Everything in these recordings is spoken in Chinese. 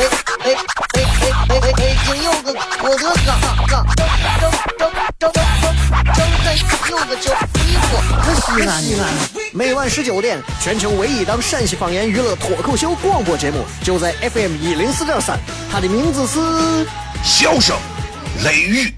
哎哎哎哎哎哎！北京有个郭德纲，正正正正正正在有个叫李波，可西安？每晚十九点，全球唯一档陕西方言娱乐脱口秀广播节目，就在 FM 一零四点三，它的名字是《笑声雷雨》。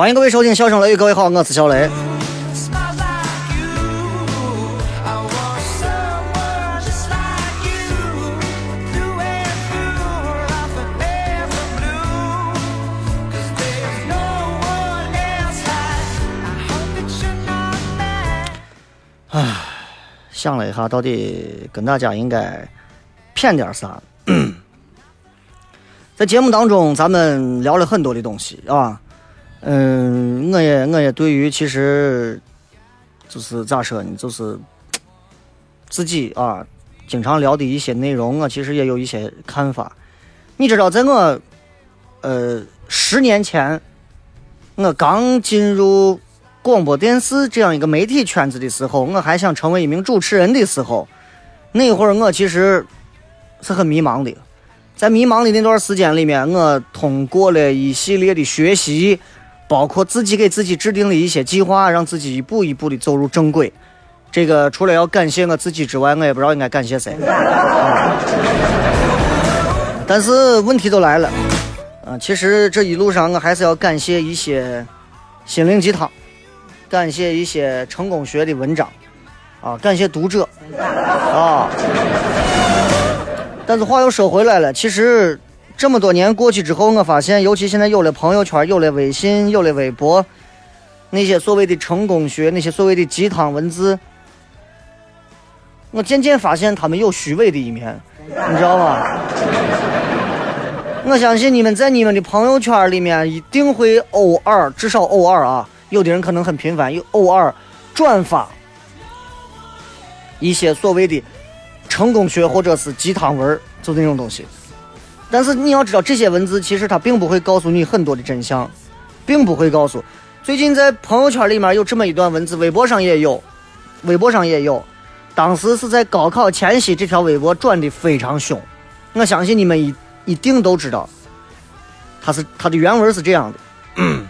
欢迎各位收听《笑声雷雨》，各位好，我是小雷。哎想了一下，到底跟大家应该骗点啥？在节目当中，咱们聊了很多的东西啊。嗯，我也我也对于其实就是咋说呢，就是自己啊，经常聊的一些内容，我其实也有一些看法。你知道，在我呃十年前，我刚进入广播电视这样一个媒体圈子的时候，我还想成为一名主持人的时候，那会儿我其实是很迷茫的。在迷茫的那段时间里面，我通过了一系列的学习，包括自己给自己制定了一些计划，让自己一步一步的走入正轨。这个除了要感谢我自己之外，我也不知道应该感谢谁。但是问题都来了，啊，其实这一路上我还是要感谢一些心灵鸡汤，感谢一些成功学的文章，啊，感谢读者，啊。但是话又说回来了，其实这么多年过去之后，我发现，尤其现在有了朋友圈，有了微信，有了微博，那些所谓的成功学，那些所谓的鸡汤文字，我渐渐发现他们有虚伪的一面，你知道吗？我相信你们在你们的朋友圈里面一定会偶尔，至少偶尔啊，有的人可能很频繁，有偶尔转发一些所谓的成功学或者是鸡汤文，就那种东西。但是你要知道，这些文字其实它并不会告诉你很多的真相，并不会告诉。最近在朋友圈里面有这么一段文字，微博上也有，微博上也有。当时是在高考前夕，这条微博转的非常凶。我相信你们一一定都知道，它是它的原文是这样的：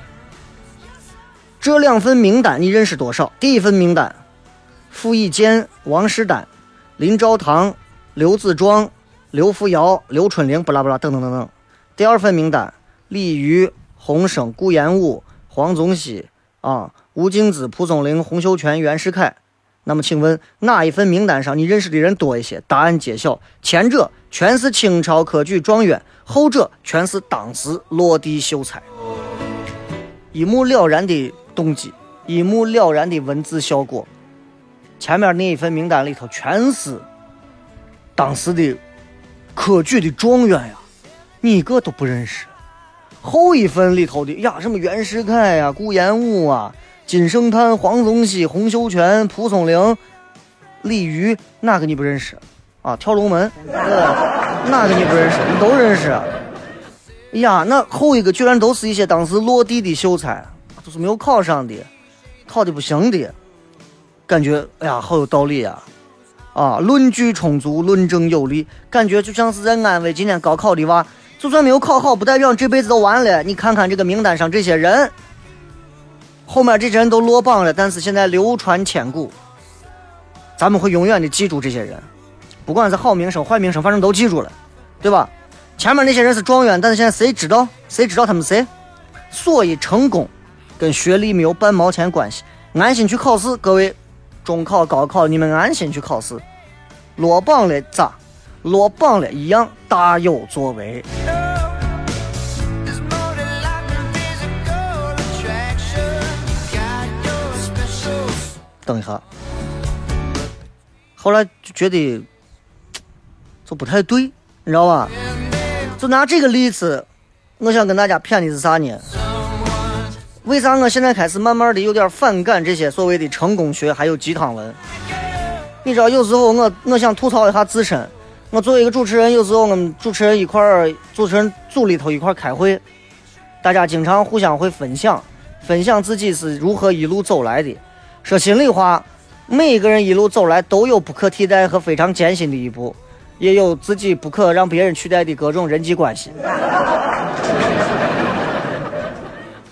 这两份名单你认识多少？第一份名单，傅以健、王士丹、林兆堂、刘子壮、刘福尧、刘春玲，不拉不拉，等等等等。第二份名单，李渔、洪生、顾炎武、黄宗羲啊，吴敬梓、蒲松龄、洪秀全、袁世凯。那么，请问哪一份名单上你认识的人多一些？答案揭晓，前者全是清朝科举状元，后者全是当时落地秀才。一目了然的动机，一目了然的文字效果。前面那一份名单里头全是当时的科举的状元呀，你一个都不认识。后一份里头的呀，什么袁世凯呀、顾炎武啊、金圣叹、黄宗羲、洪秀全、蒲松龄、李渔，哪个你不认识？啊，跳龙门，呃，哪个你不认识？你都认识。呀，那后一个居然都是一些当时落地的秀才，都是没有考上的，考的不行的，感觉哎呀，好有道理呀、啊论据充足，论证有力，感觉就像是在安慰今天高考的娃，就算没有考好，不代表这辈子都完了。你看看这个名单上这些人，后面这些人都落榜了，但是现在流传千古，咱们会永远的记住这些人，不管是好名声坏名声，反正都记住了，对吧？前面那些人是状元，但是现在谁知道？谁知道他们谁？所以成功跟学历没有半毛钱关系，安心去考试，各位。中考、高考，你们安心去考试。落榜了咋？落榜了一样大有作为。等一下，后来就觉得就不太对，你知道吧？就拿这个例子，我想跟大家谝的是啥呢？为啥我现在开始慢慢的有点反感这些所谓的成功学还有鸡汤文？你知道，有时候我我想吐槽一下自身。我作为一个主持人，有时候我们主持人一块儿，主持人组里头一块儿开会，大家经常互相会分享，分享自己是如何一路走来的。说心里话，每一个人一路走来都有不可替代和非常艰辛的一步，也有自己不可让别人取代的各种人际关系。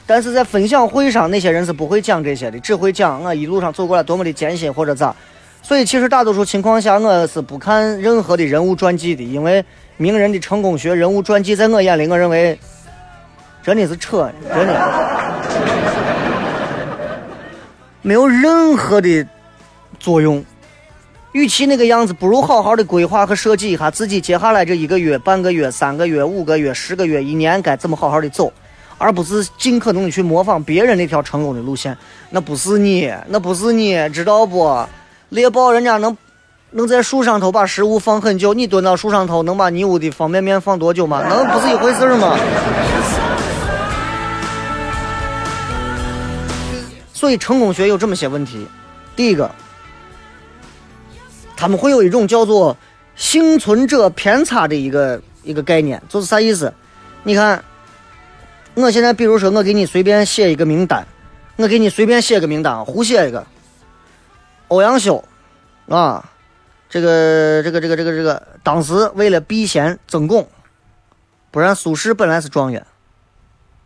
但是在分享会上，那些人是不会讲这些的，只会讲我一路上走过来多么的艰辛或者咋。所以其实大多数情况下，我是不看任何的人物传记的，因为名人的成功学、人物传记，在我眼里，我认为真的是扯，真的没有任何的作用。与其那个样子，不如好好的规划和设计一下自己接下来这一个月、半个月、三个月、五个月、十个月、一年该怎么好好的走，而不是尽可能的去模仿别人那条成功的路线。那不是你，那不是你，知道不？猎豹人家能能在树上头把食物放很久，你蹲到树上头能把你屋的方便面放多久吗？能不是一回事吗？所以成功学有这么些问题。第一个，他们会有一种叫做幸存者偏差的一个一个概念，就是啥意思？你看，我现在比如说我给你随便写一个名单，我给你随便写个名单，胡写一个，欧阳修，啊，这个这个这个这个这个，当时为了避嫌曾巩，不然苏轼本来是状元，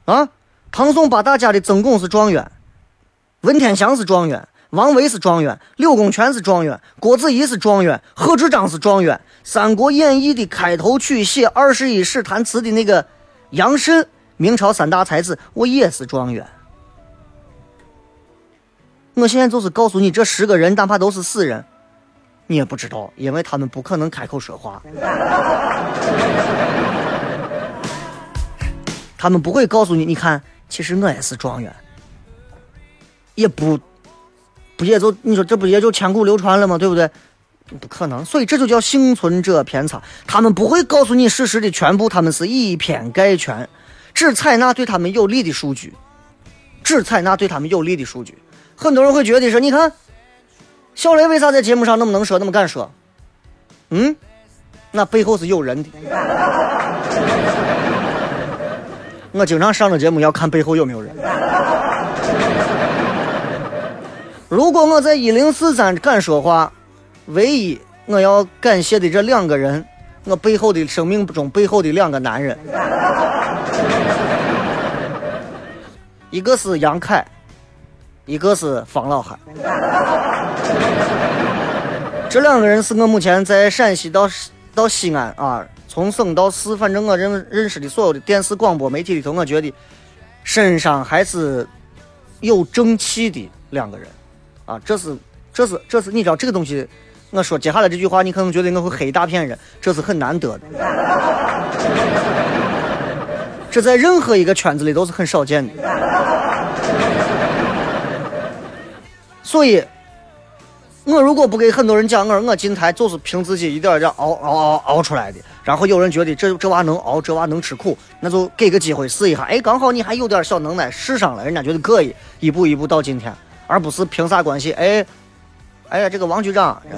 啊，唐宋八大家的曾巩是状元，文天祥是状元，王维是状元，柳公权是状元，郭子仪是状元，贺知章是状元，《三国演义》的开头曲写二十一史谈词的那个杨慎，明朝三大才子，我也是状元。我现在就是告诉你，这十个人哪怕都是死人，你也不知道，因为他们不可能开口说话，他们不会告诉你，你看，其实我也是状元，也不，不也就你说这不也就千古流传了吗？对不对？不可能，所以这就叫幸存者偏差。他们不会告诉你事实的全部，他们是以偏概全，只采纳对他们有利的数据，只采纳对他们有利的数据。很多人会觉得说，你看，小雷为啥在节目上那么能说，那么敢说？嗯，那背后是有人的。我经常上了节目要看背后有没有人。如果我在一零四三敢说话，唯一我要感谢的这两个人，我背后的生命中背后的两个男人，一个是杨凯，一个是方老汉。这两个人是我目前在陕西到到西安啊，从省到市，反正我认认识的所有的电视广播媒体里头，我觉得身上还是有正气的两个人啊，这是这是这是你知道这个东西，我说接下来这句话，你可能觉得我会黑一大片人，这是很难得的，这在任何一个圈子里都是很少见的，所以。我如果不给很多人讲，我我进台就是凭自己一点一点熬熬熬熬出来的，然后有人觉得这这娃能熬，这娃能吃苦，那就给个机会试一下。哎，刚好你还有点小能耐，试上了，人家觉得可以，一步一步到今天，而不是凭啥关系？哎，哎呀，这个王局长，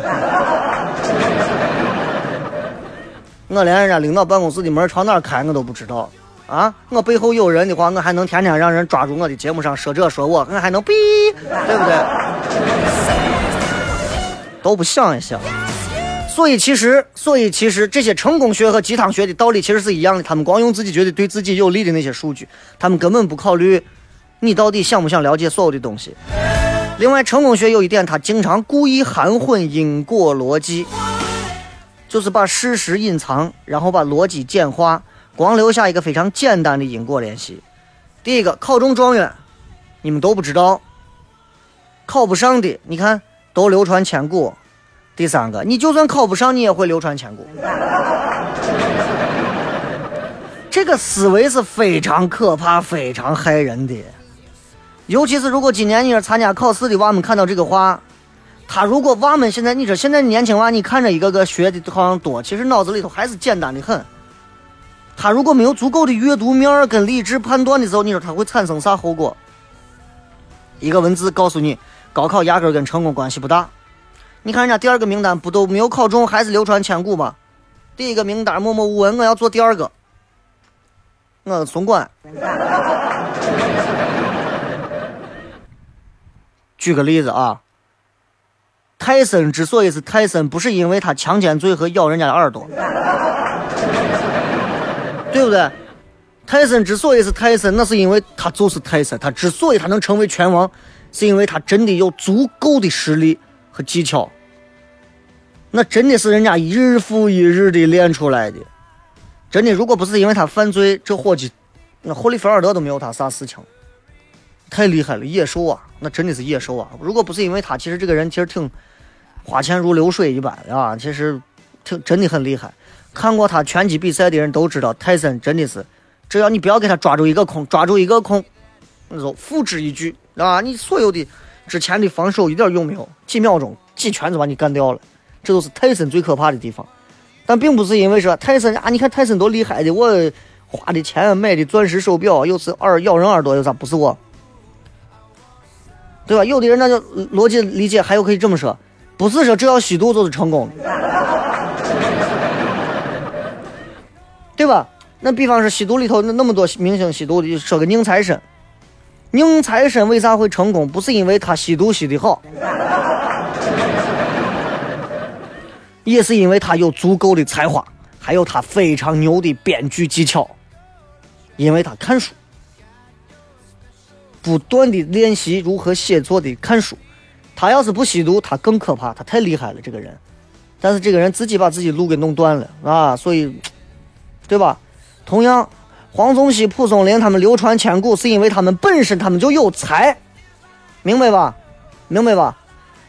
我连人家领导办公室的门朝哪开我都不知道啊！我背后有人的话，我还能天天让人抓住我的节目上说这说我，我还能逼，对不对？都不想一想。所以其实，所以其实这些成功学和鸡汤学的道理其实是一样的。他们光用自己觉得对自己有利的那些数据，他们根本不考虑你到底想不想了解所有的东西。另外，成功学有一点，他经常故意含混因果逻辑，就是把事实隐藏，然后把逻辑简化，光留下一个非常简单的因果联系。第一个，考中状元，你们都不知道；考不上的，你看都流传千古。第三个，你就算考不上，你也会流传千古。这个思维是非常可怕、非常害人的。尤其是如果今年你是参加考试的娃们看到这个话，他如果娃们现在，你说现在年轻娃，你看着一个个学的好像多，其实脑子里头还是简单的很。他如果没有足够的阅读面跟理智判断的时候，你说他会产生啥后果？一个文字告诉你，高考压根儿跟成功关系不大。你看人家第二个名单不都没有考中，还是流传千古吗？第一个名单默默无闻，我要做第二个，我总管。举个例子啊，泰森之所以是泰森，不是因为他强奸罪和咬人家的耳朵，对不对？泰森之所以是泰森，那是因为他就是泰森。他之所以他能成为拳王，是因为他真的有足够的实力和技巧。那真的是人家日复一日的练出来的。真的，如果不是因为他犯罪，这伙计，那霍利菲尔德都没有他啥事情。太厉害了，野兽啊，那真的是野兽啊！如果不是因为他，其实这个人其实挺花钱如流水一般啊，其实挺真的很厉害。看过他拳击比赛的人都知道，泰森真的是，只要你不要给他抓住一个空，抓住一个空，那就付之一炬啊！你所有的之前的防守一点用没有，几秒钟几拳就把你干掉了，这都是泰森最可怕的地方。但并不是因为说泰森啊，你看泰森多厉害的，我花的钱买的钻石手表，又是耳咬人耳朵，有啥？不是我。对吧？有的人那就逻辑理解，还有可以这么说，不是说只要吸毒就是成功的，对吧？那比方说吸毒里头那那么多明星吸毒的，说个宁财神，宁财神为啥会成功？不是因为他吸毒吸的好，也是因为他有足够的才华，还有他非常牛的编剧技巧，因为他看书。不断的练习如何写作的看书，他要是不吸毒，他更可怕，他太厉害了这个人。但是这个人自己把自己路给弄断了啊，所以，对吧？同样黄宗羲蒲松龄他们流传千古是因为他们本身他们就有才。明白吧？明白吧？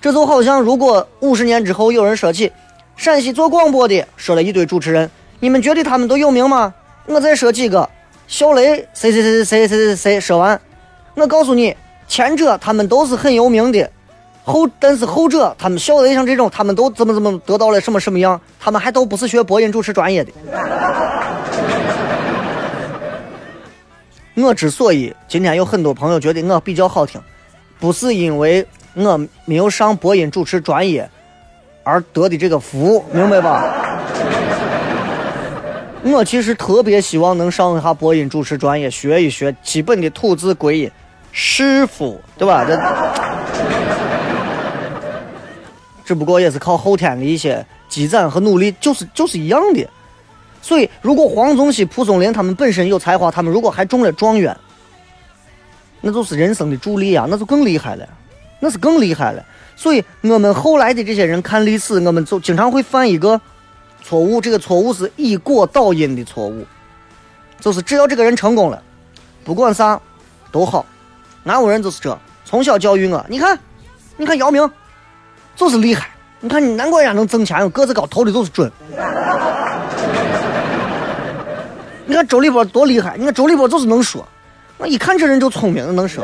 这就好像如果五十年之后有人说起陕西做广播的说了一堆主持人你们觉得他们都有名吗？我再说几个小雷谁谁谁谁谁谁谁说完我告诉你前者他们都是很有名的后但是后者他们小雷像这种，他们都怎么怎么得到了什么什么样，他们还都不是学播音主持专业的。我之所以今天有很多朋友觉得我比较好听，不是因为我没有上播音主持专业而得的这个福，明白吧？我其实特别希望能上一下播音主持专业，学一学基本的吐字归音。师傅，对吧？这只不过也是靠后天的一些积攒和努力，就是就是一样的。所以，如果黄宗羲、蒲松龄他们本身有才华，他们如果还中了状元，那就是人生的助力啊，那就更厉害了，那是更厉害了。所以，我们后来的这些人看历史，我们就经常会犯一个错误，这个错误是以果导因的错误，就是只要这个人成功了，不管啥都好。俺屋人就是这，从小教育我。你看，你看姚明，就是厉害。你看，你难怪人家能挣钱，个子高，投的都是准。你看周立波多厉害，你看周立波就是能说，我一看这人就聪明，能说。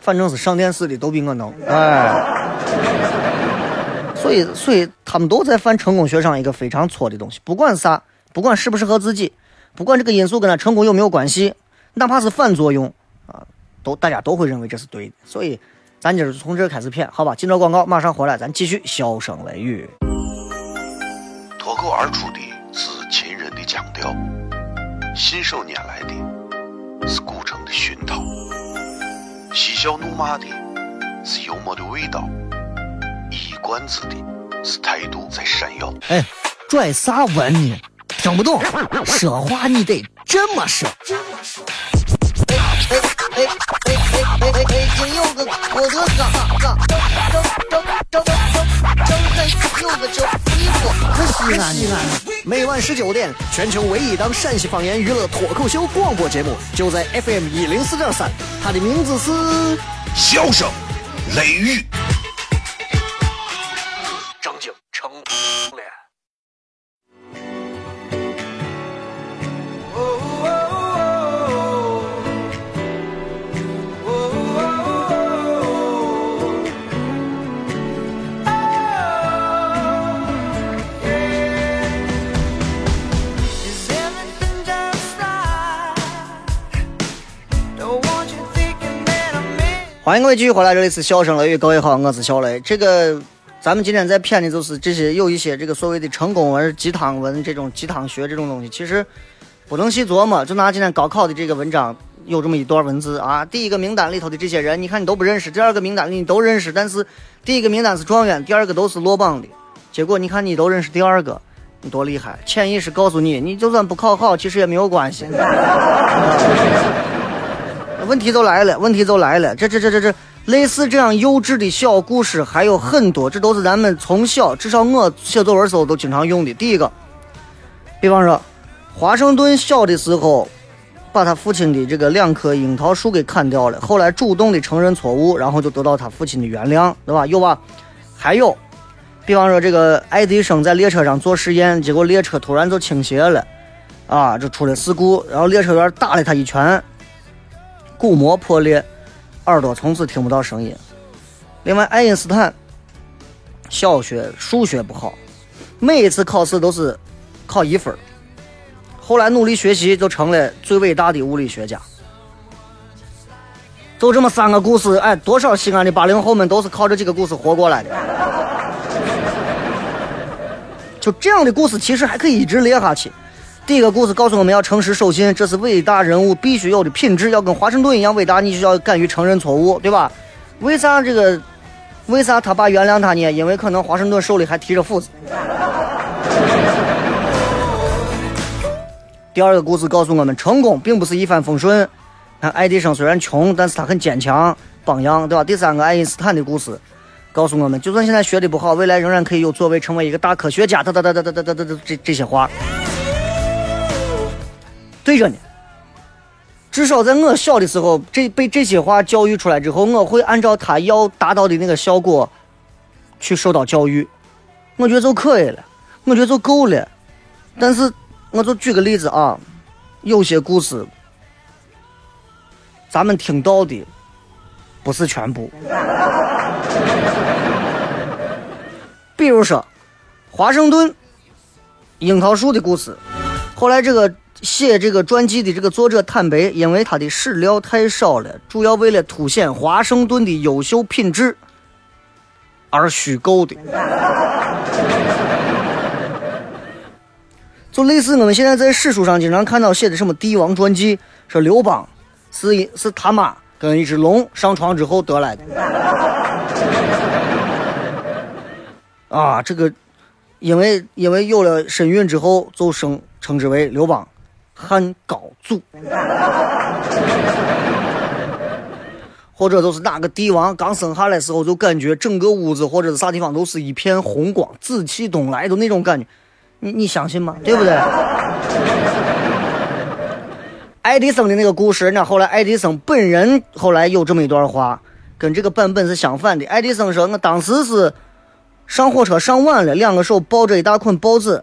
反正是上电视的都比我能，哎。所以，所以他们都在犯成功学上一个非常错的东西，不管啥，不管适不适合自己。不管这个因素跟他成功有没有关系，哪怕是反作用啊，都大家都会认为这是对的。所以，咱今儿从这开始骗，好吧？进着广告，马上回来，咱继续笑声雷雨。脱口而出的是秦人的腔调，信手拈来的是古城的熏陶，嬉笑怒骂的是幽默的味道，关子的是态度在闪耀。哎，拽啥文呢？听不懂，说话你得这么说。哎哎哎，北京有个郭德纲，纲正正正正正正正有个叫地方，可西安西安。每晚十九点，全球唯一档陕西方言娱乐脱口秀广播节目，就在 FM 一零四点三，它的名字是笑声雷雨，欢迎各位继续回来，这里是笑声雷雨，各位好，我是小雷。这个咱们今天在骗的就是这些有一些这个所谓的成功文、鸡汤文这种鸡汤学这种东西，其实不能细琢磨。就拿今天高考的这个文章，有这么一段文字啊，第一个名单里头的这些人，你看你都不认识；第二个名单你都认识，但是第一个名单是状元，第二个都是落榜的，结果你看你都认识第二个，你多厉害！潜意识告诉你，你就算不考好，其实也没有关系。问题都来了，问题都来了，这这这这这类似这样幼稚的小故事还有很多，这都是咱们从小至少我写作文时候都经常用的。第一个，比方说，华盛顿小的时候把他父亲的这个两棵樱桃树给砍掉了，后来主动的承认错误，然后就得到他父亲的原谅，对吧？有吧？还有，比方说这个爱迪生在列车上做实验，结果列车突然就倾斜了，啊，就出了事故，然后列车员打了他一拳，鼓膜破裂，耳朵从此听不到声音。另外，爱因斯坦小学数学不好，每一次考试都是考一分，后来努力学习就成了最伟大的物理学家。就这么三个故事，哎，多少西安的八零后们都是靠这几个故事活过来的。就这样的故事，其实还可以一直列下去。第一个故事告诉我们要诚实守信，这是伟大人物必须有的品质，要跟华盛顿一样伟大，你就要敢于承认错误，对吧？为啥这个？为啥他爸原谅他呢？因为可能华盛顿手里还提着斧子。第二个故事告诉我们，成功并不是一帆风顺。看爱迪生虽然穷，但是他很坚强，榜样，对吧？第三个爱因斯坦的故事告诉我们，就算现在学的不好，未来仍然可以有作为，成为一个大科学家。哒哒哒哒哒哒哒哒，这这些话。对着呢。至少在我小的时候，这被这些话教育出来之后，我会按照他要达到的那个效果去受到教育，我觉得就可以了，我觉得就够了。但是，我就举个例子啊，有些故事咱们听到的不是全部，比如说华盛顿樱桃树的故事。后来这个写这个传记的这个作者坦白，因为他的史料太少了，主要为了凸显华盛顿的优秀品质而虚构的。就类似我们现在在史书上经常看到写的什么帝王传记，说刘邦是一是他妈跟一只龙上床之后得来的。啊，这个因为因为有了身孕之后，就生称之为刘邦汉高祖，或者就是哪个帝王刚生下来时候，就感觉整个屋子或者是啥地方都是一片红光，紫气东来的那种感觉，你你相信吗？对不对？爱迪生的那个故事，那后来爱迪生本人后来有这么一段话，跟这个版本是相反的。爱迪生说：“我当时是上火车上晚了，两个手抱着一大捆报纸，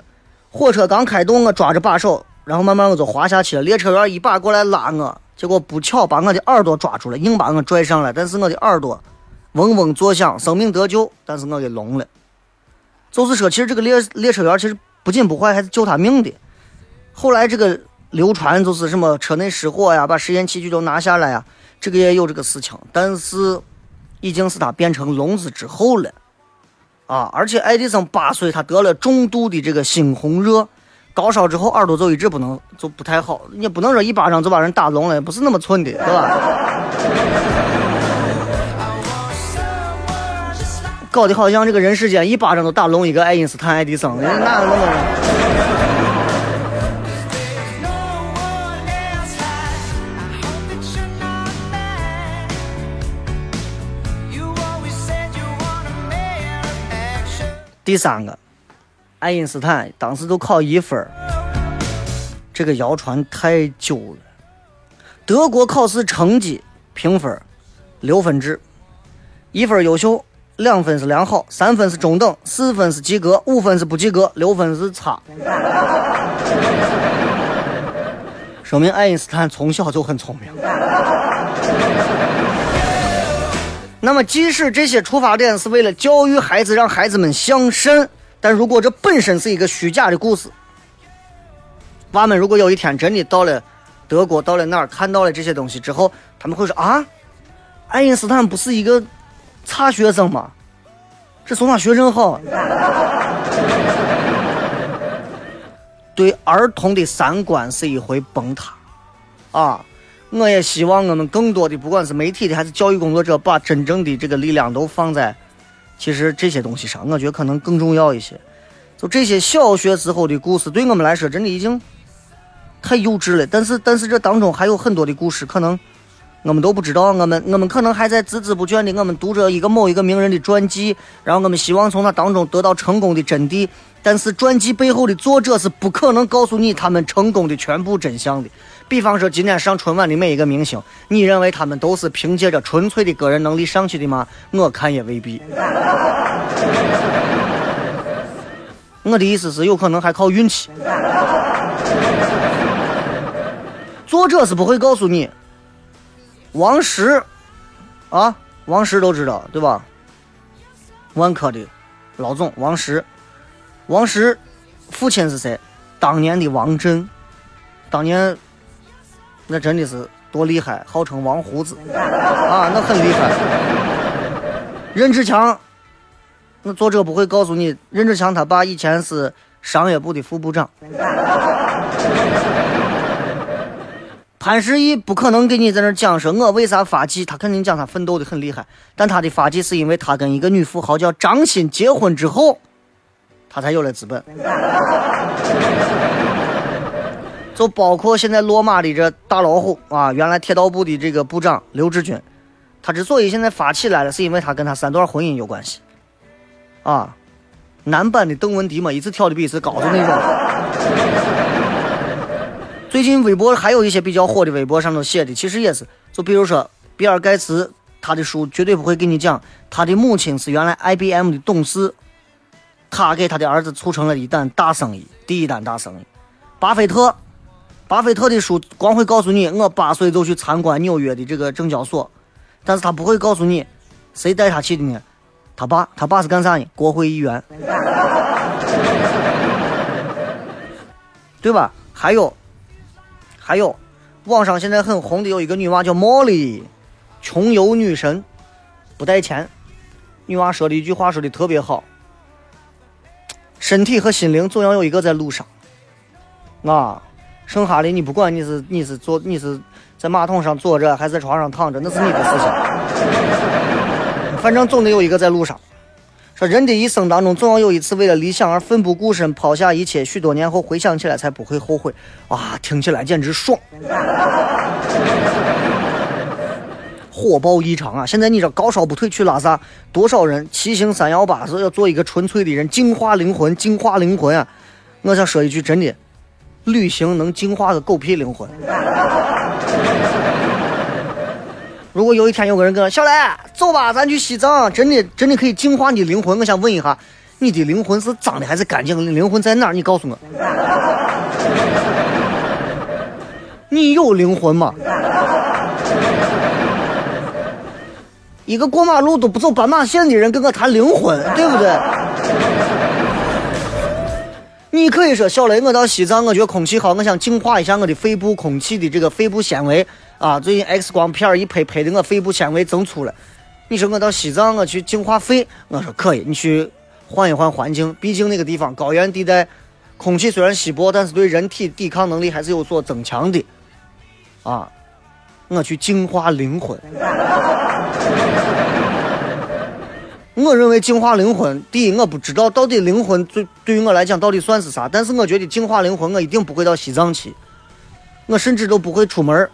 火车刚开动，我抓着把手，然后慢慢我就滑下去了。列车员一把过来拉我，结果不巧把我的耳朵抓住了，硬把我拽上来，但是我的耳朵嗡嗡作响，生命得救，但是我给聋了。就是说，其实这个列列车员其实不仅不坏，还是救他命的。后来这个流传就是什么车内失火呀，把实验器具都拿下来呀，这个也有这个事情，但是已经是他变成聋子之后了。啊！而且爱迪生八岁，他得了重度的这个猩红热，高烧之后耳朵就一直不能，就不太好。你不能说一巴掌就把人打聋了，不是那么寸的，对吧？搞得好像这个人世间一巴掌都打聋一个爱因斯坦、爱迪生，哪有那么？第三个，爱因斯坦当时都考一分这个谣传太久了。德国考试成绩评分六分制，一分优秀，两分是良好，三分是中等，四分是及格，五分是不及格，六分是差。说明爱因斯坦从小就很聪明。那么，即使这些出发点是为了教育孩子，让孩子们向善，但如果这本身是一个虚假的故事，娃们如果有一天真的到了德国，到了哪儿看到了这些东西之后，他们会说啊，爱因斯坦不是一个差学生吗？这从哪学生好？对儿童的三观是一回崩塌啊！我也希望我们更多的，不管是媒体的还是教育工作者，把真正的这个力量都放在其实这些东西上，我觉得可能更重要一些。就这些小学时候的故事，对我们来说真的已经太幼稚了。但是，但是这当中还有很多的故事，可能我们都不知道。我们我们可能还在孜孜不倦的，我们读着一个某一个名人的传记，然后我们希望从他当中得到成功的真谛。但是传记背后的作者是不可能告诉你他们成功的全部真相的。比方说，今天上春晚的每一个明星，你认为他们都是凭借着纯粹的个人能力上去的吗？我看也未必。我的意思是，有可能还靠运气。作者是不会告诉你，王石，啊，王石都知道对吧？万科的老总王石，王石父亲是谁？当年的王震，当年那真的是多厉害，号称王胡子啊，那很厉害。任志强，那作者不会告诉你，任志强他爸以前是商业部的副部长。潘石屹不可能给你在那讲说我为啥发迹，他肯定讲他奋斗的很厉害，但他的发迹是因为他跟一个女富豪叫张欣结婚之后，他才有了资本。就包括现在落马的这大老虎啊，原来铁道部的这个部长刘志军，他之所以现在发起来了，是因为他跟他三段婚姻有关系。啊，男版的邓文迪嘛，一次跳的比一次高的那种。最近微博还有一些比较火的微博上头写的，其实也是，就比如说比尔盖茨，他的书绝对不会给你讲他的母亲是原来 IBM 的董事，他给他的儿子促成了一单大生意，第一单大生意。巴菲特，巴菲特的书光会告诉你，我八岁就去参观纽约的这个证交所，但是他不会告诉你谁带他去的呢？他爸，他爸是干啥呢？国会议员，对吧？还有，还有，网上现在很红的有一个女娃叫茉莉，穷游女神，不带钱。女娃说的一句话说的特别好：身体和心灵总要有一个在路上。啊，剩下的你不管你是你是坐你是在马桶上坐着还是在床上躺着，那是你的事情。反正总得有一个在路上。说人的一生当中，总要有一次为了理想而奋不顾身，抛下一切，许多年后回想起来才不会后悔。哇，听起来简直爽，火爆异常啊！现在你这高烧不退去拉萨，多少人骑行三幺八是要做一个纯粹的人，净化灵魂，净化灵魂啊！我想说一句真的，旅行能净化个狗屁灵魂。如果有一天有个人跟我小雷，走吧，咱去西藏，真的真的可以净化你灵魂。我想问一下，你的灵魂是脏的还是干净的？灵魂在哪儿？你告诉我。你有灵魂吗？一个过马路都不走斑马线的人跟我谈灵魂，对不对？你可以说小雷，我到西藏，我觉得空气好，我想净化一下我的肺部空气的这个肺部纤维啊。最近 X 光片一拍，拍的我肺部纤维增粗了。你说我到西藏，我去净化肺，我说可以，你去换一换环境，毕竟那个地方高原地带，空气虽然稀薄，但是对人体抵抗能力还是有所增强的。啊，我去净化灵魂。我认为净化灵魂，第一我不知道到底灵魂对对于我来讲到底算是啥，但是我觉得净化灵魂，我一定不会到西藏去，我甚至都不会出门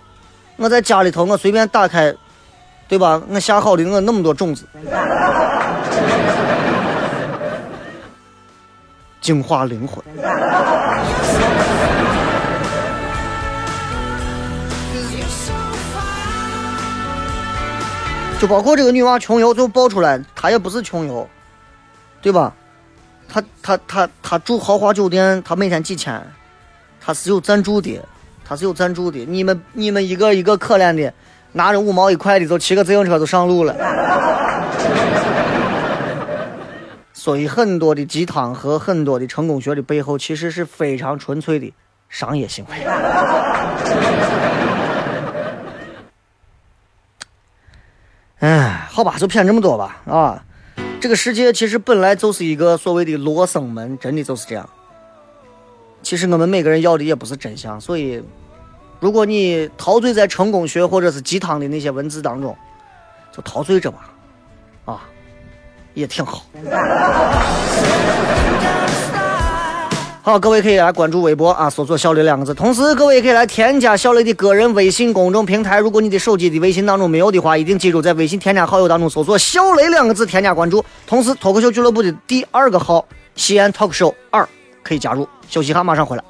我在家里头我随便打开，对吧？我下好的我那么多种子，净化灵魂。就包括这个女娃穷游，最后爆出来，她也不是穷游，对吧？她她她她住豪华酒店，她每天几千，她是有赞助的，她是有赞助的。你们你们一个一个可怜的，拿着五毛一块的，就骑个自行车就上路了。所以很多的鸡汤和很多的成功学的背后，其实是非常纯粹的商业行为。哎，好吧，就骗这么多吧啊！这个世界其实本来就是一个所谓的罗生门，真的就是这样。其实我们每个人要的也不是真相，所以，如果你陶醉在成功学或者是鸡汤的那些文字当中，就陶醉着吧，啊，也挺好。好，各位可以来关注微博啊，搜索“小雷”两个字。同时，各位也可以来添加小雷的个人微信公众平台。如果你的手机的微信当中没有的话，一定记住在微信添加好友当中搜索“小雷”两个字，添加关注。同时，脱口秀俱乐部的第二个号“西安 talk show 二”可以加入。休息哈，马上回来。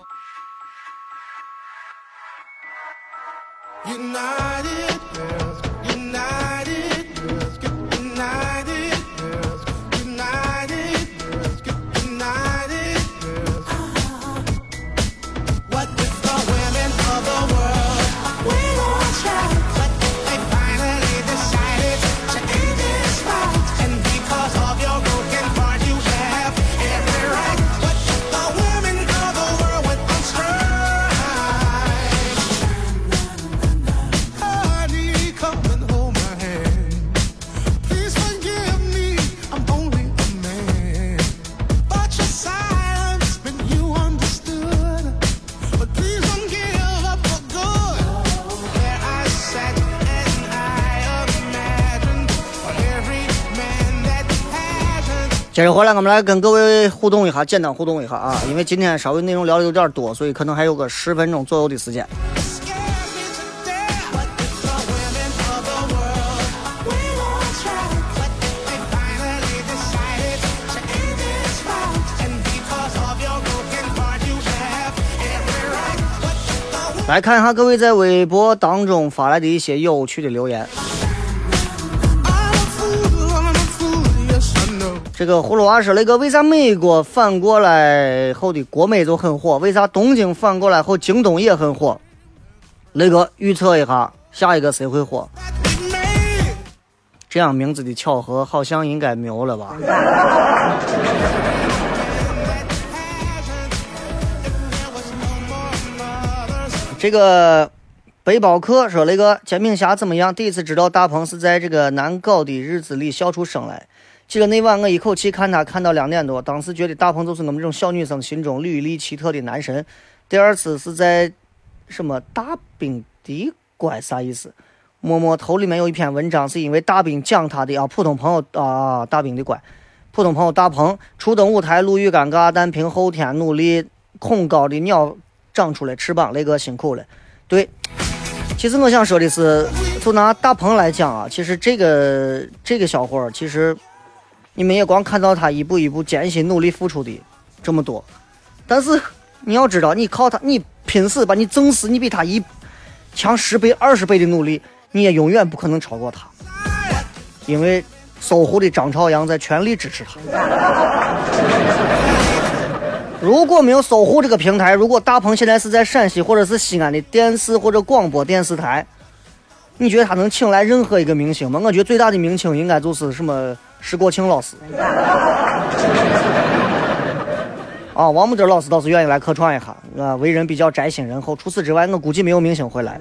接着回来，我们来跟各位互动一下，简单互动一下啊，因为今天稍微内容聊的有点多，所以可能还有个十分钟左右的时间。来看一下各位在微博当中发来的一些有趣的留言。这个葫芦娃说：“那个，为啥美国反过来后的国美就很火？为啥东京反过来后京东也很火？”雷哥预测一下，下一个谁会火？这样名字的巧合好像应该没有了吧？这个背包客说：“雷哥，煎饼侠怎么样？第一次知道大鹏是在这个难搞的日子里笑出声来。记得那晚我一口气看他看到两点多，当时觉得大鹏就是我们这种小女生心中履历奇特的男神。第二次是在什么大兵的乖啥意思？摸摸头里面有一篇文章，是因为大兵讲他的啊，普通朋友啊，大兵的乖，普通朋友大鹏初登舞台，路遇尴尬，但凭后天努力，恐高的鸟长出来翅膀，雷哥辛苦了。对，其实我想说的是，就拿大鹏来讲啊，其实这个这个小伙儿，其实你们也光看到他一步一步艰辛努力付出的这么多，但是 你要知道，你靠他，你拼死把你整死，你比他一强十倍、二十倍的努力，你也永远不可能超过他，因为搜狐的张朝阳在全力支持他。如果没有搜狐这个平台，如果大鹏现在是在陕西或者是西安的电视或者广播电视台，你觉得他能请来任何一个明星吗？我觉得最大的明星应该就是什么石国庆老师。啊，王木真老师倒是愿意来客串一下，啊，为人比较宅心仁厚。除此之外，我估计没有明星会来。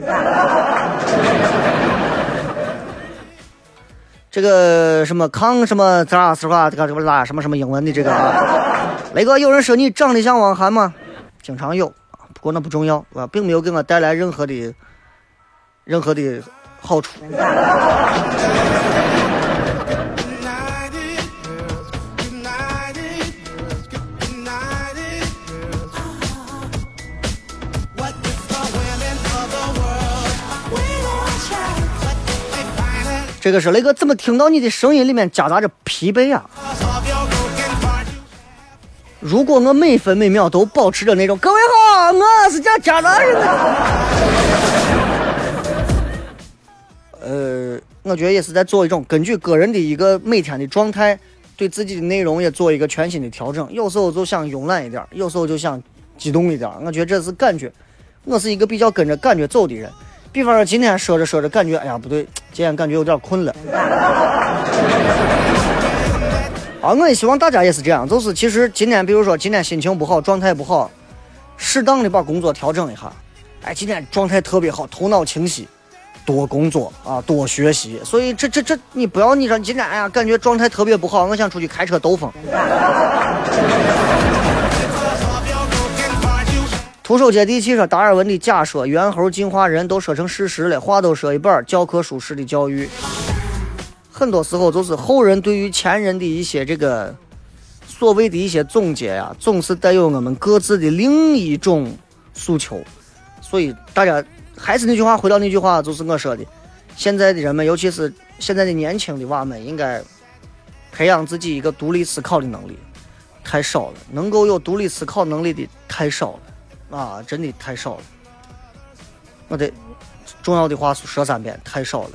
这个什么康什么咋是吧？这个这个什么什么英文的这个啊，雷哥，有人说你长得像汪涵吗？经常有，不过那不重要，啊，并没有给我带来任何的任何的好处。这个是雷哥，怎么听到你的声音里面夹杂着疲惫啊？如果我每分每秒都保持着那种“各位好，我是叫贾大人的”，呃，我觉得也是在做一种根据个人的一个每天的状态，对自己的内容也做一个全新的调整。有时候就想慵懒一点，有时候就想激动一点。我觉得这是感觉，我是一个比较跟着感觉走的人。比方说今天说着说着，感觉哎呀不对，今天感觉有点困了。啊，我也希望大家也是这样，就是其实今天，比如说今天心情不好，状态不好，适当的把工作调整一下。哎，今天状态特别好，头脑清晰，多工作啊，多学习。所以这这这，你不要你说今天哎呀，感觉状态特别不好，我想出去开车兜风。徒手接地气说，达尔文的假说，猿猴进化人都说成事实了，话都说一半，教科书式的教育。很多时候就是后人对于前人的一些这个所谓的一些总结呀，总是带有我们各自的另一种诉求。所以大家还是那句话，回到那句话，就是我说的，现在的人们，尤其是现在的年轻的娃们，应该培养自己一个独立思考的能力，太少了，能够有独立思考能力的太少了，啊，真的太少了。我得重要的话说三遍，太少了。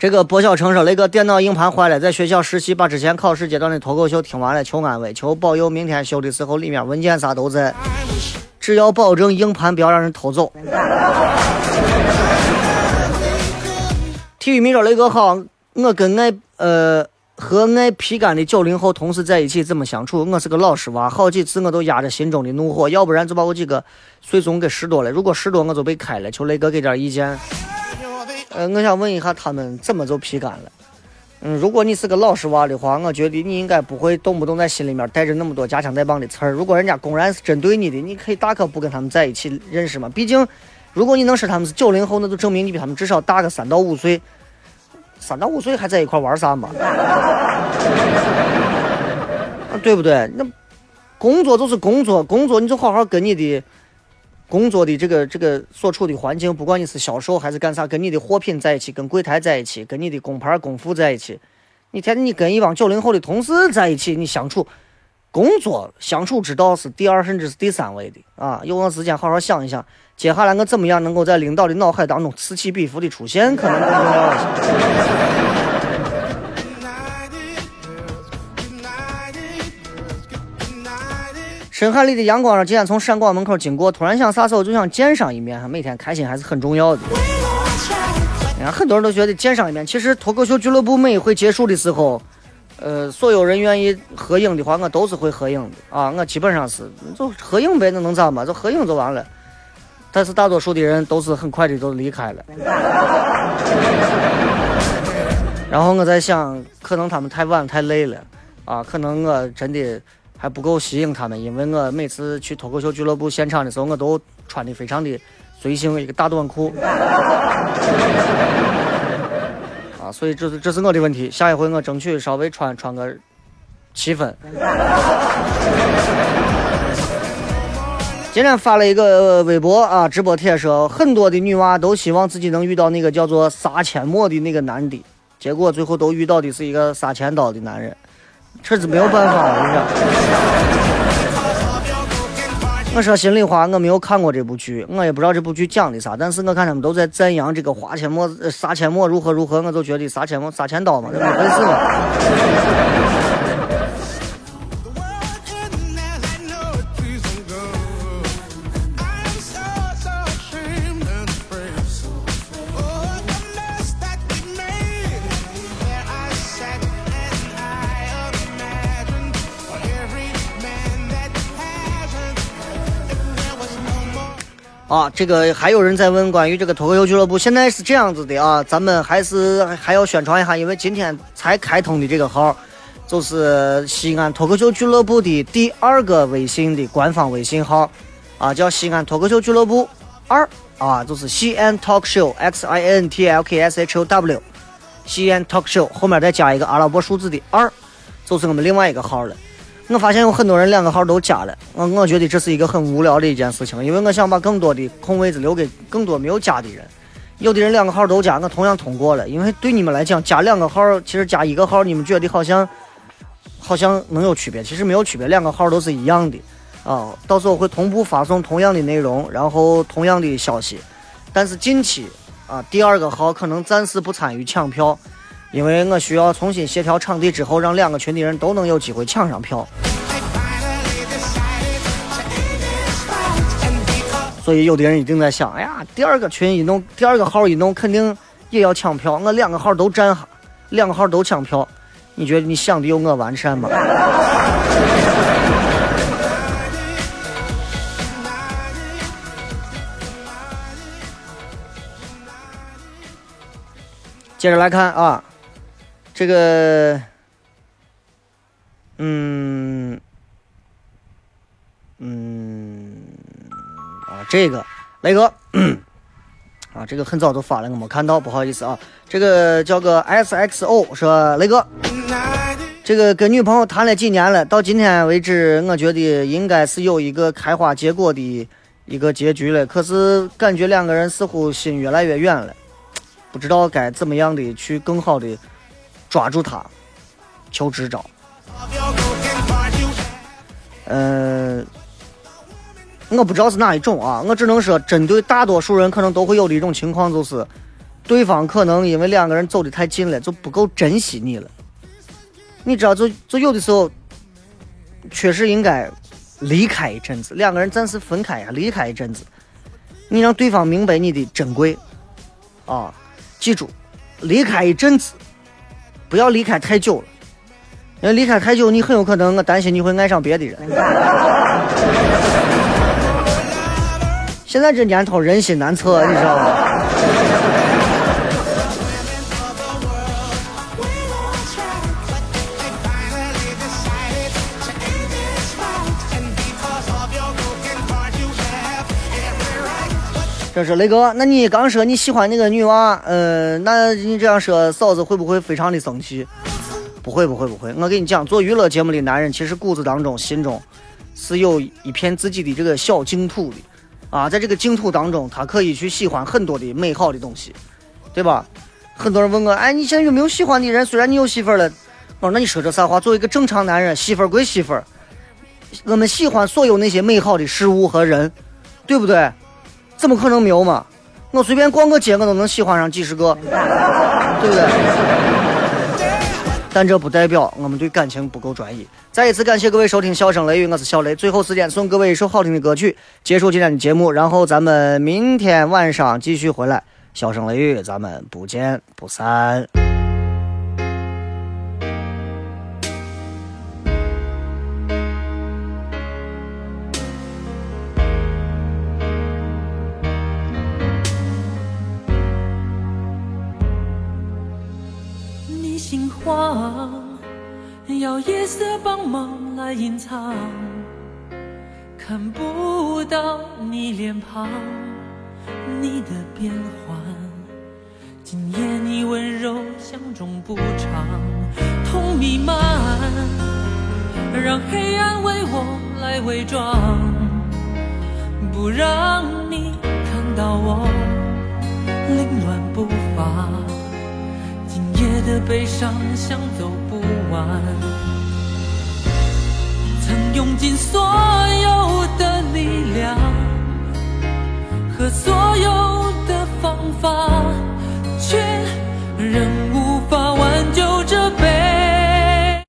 这个博小成说，雷哥电脑硬盘坏了，在学校实习，把之前考试阶段的脱口秀听完了，求安慰，求保佑明天修的时候里面文件啥都在，只要保证硬盘不要让人偷走。体育迷说，雷哥好，我跟爱呃和爱皮干的九零后同事在一起怎么相处？我是个老实娃，好几次我都压着心中的怒火，要不然就把我几个岁数给拾掇了，如果拾掇我就被开了，求雷哥给点意见。呃，我想问一下他们怎么就皮干了？嗯，如果你是个老实娃的话，我觉得你应该不会动不动在心里面带着那么多夹枪带棒的刺儿。如果人家公然是针对你的，你可以大可不跟他们在一起认识嘛。毕竟，如果你能说他们是九零后，那就证明你比他们至少大个三到五岁。三到五岁还在一块玩啥嘛？对不对？那工作就是工作，工作你就好好跟你的。工作的这个这个所处的环境，不管你是销售还是干啥，跟你的货品在一起，跟柜台在一起，跟你的工牌工服在一起，你天天你跟一帮九零后的同事在一起，你相处，工作相处之道是第二甚至是第三位的啊！有我时间好好想一想，接下来我怎么样能够在领导的脑海当中此起彼伏的出现，可能更重要。深海里的阳光今天从闪光门口经过，突然想撒手就想见上一面，每天开心还是很重要的。你看，很多人都觉得见上一面，其实脱口秀俱乐部每一回结束的时候，呃，所有人愿意合影的话，我都是会合影的啊，我基本上是就合影呗，那能咋嘛？就合影就完了。但是大多数的人都是很快的就离开了。然后我在想，可能他们太晚太累了啊，可能我真的。还不够吸引他们，因为我每次去脱口秀俱乐部现场的时候，我都穿的非常的随性，一个大短裤。啊，所以这是这是我的问题，下一回我争取稍微穿穿个七分。今天发了一个微博啊，直播帖说，很多的女娃都希望自己能遇到那个叫做撒阡陌的那个男的，结果最后都遇到的是一个撒钱刀的男人。这是没有办法，我跟你说。我说心里话，我没有看过这部剧，我也不知道这部剧讲的啥，但是我看他们都在赞扬这个花千墨、杀阡陌如何如何，我就觉得杀阡陌、杀千刀嘛，这么回事嘛。啊，这个还有人在问关于这个脱口秀俱乐部，现在是这样子的啊，咱们还是还要宣传一下，因为今天才开通的这个号，就是西安脱口秀俱乐部的第二个微信的官方微信号，啊，叫西安脱口秀俱乐部二啊，就是西安 Talk Show X I N T L K S H O W，西安 Talk Show 后面再加一个阿拉伯数字的二，就是我们另外一个号了。我发现有很多人两个号都加了，我我觉得这是一个很无聊的一件事情，因为我想把更多的空位子留给更多没有加的人。有的人两个号都加，我同样通过了，因为对你们来讲，加两个号其实加一个号，你们觉得好像好像能有区别，其实没有区别，两个号都是一样的啊。到时候会同步发送同样的内容，然后同样的消息，但是近期啊，第二个号可能暂时不参与抢票，因为我需要重新协调场地之后，让两个群的人都能有机会抢上票。所以有的人一定在想，哎呀，第二个群一弄，第二个号一弄，肯定也要抢票，我两个号都占哈，两个号都抢票，你觉得你想的有我完善吗？接着来看啊，这个，嗯，嗯，啊，这个雷哥，啊，这个很早就发了，我没看到，不好意思啊。这个叫个 S X O 说雷哥，这个跟女朋友谈了几年了，到今天为止，我觉得应该是有一个开花结果的一个结局了。可是感觉两个人似乎心越来越远了，不知道该怎么样的去更好的抓住他，求支招。嗯、我不知道是哪一种啊，我只能说，针对大多数人可能都会有的一种情况，就是对方可能因为两个人走得太近了，就不够珍惜你了。你知道，就就有的时候，确实应该离开一阵子，两个人暂时分开呀，离开一阵子，你让对方明白你的珍贵啊！记住，离开一阵子，不要离开太久了，因为离开太久，你很有可能，我担心你会爱上别的人。现在这年头人心难测，你知道吗？这是雷哥，那你刚说你喜欢那个女娃，呃，那你这样说，嫂子会不会非常的生气？不会，不会，不会。我跟你讲，做娱乐节目的男人，其实骨子当中、心中是有一片自己的这个小净土的，啊，在这个净土当中，他可以去喜欢很多的美好的东西，对吧？很多人问我，哎，你现在有没有喜欢的人？虽然你有媳妇了，我说那你说这啥话？作为一个正常男人，媳妇归媳妇，我们喜欢所有那些美好的事物和人，对不对？怎么可能没有嘛？我随便逛个街，我都能喜欢上几十个，对不对？但这不代表我们对感情不够专一。再一次感谢各位收听《笑声雷雨》，我是小雷。最后时间送各位一首好听的歌曲，结束今天的节目，然后咱们明天晚上继续回来。笑声雷雨，咱们不见不散。色帮忙来隐藏，看不到你脸庞，你的变幻。今夜你温柔像种补偿，痛弥漫，让黑暗为我来伪装，不让你看到我凌乱步伐。今夜的悲伤想走不完，用尽所有的力量和所有的方法，却仍无法挽救这悲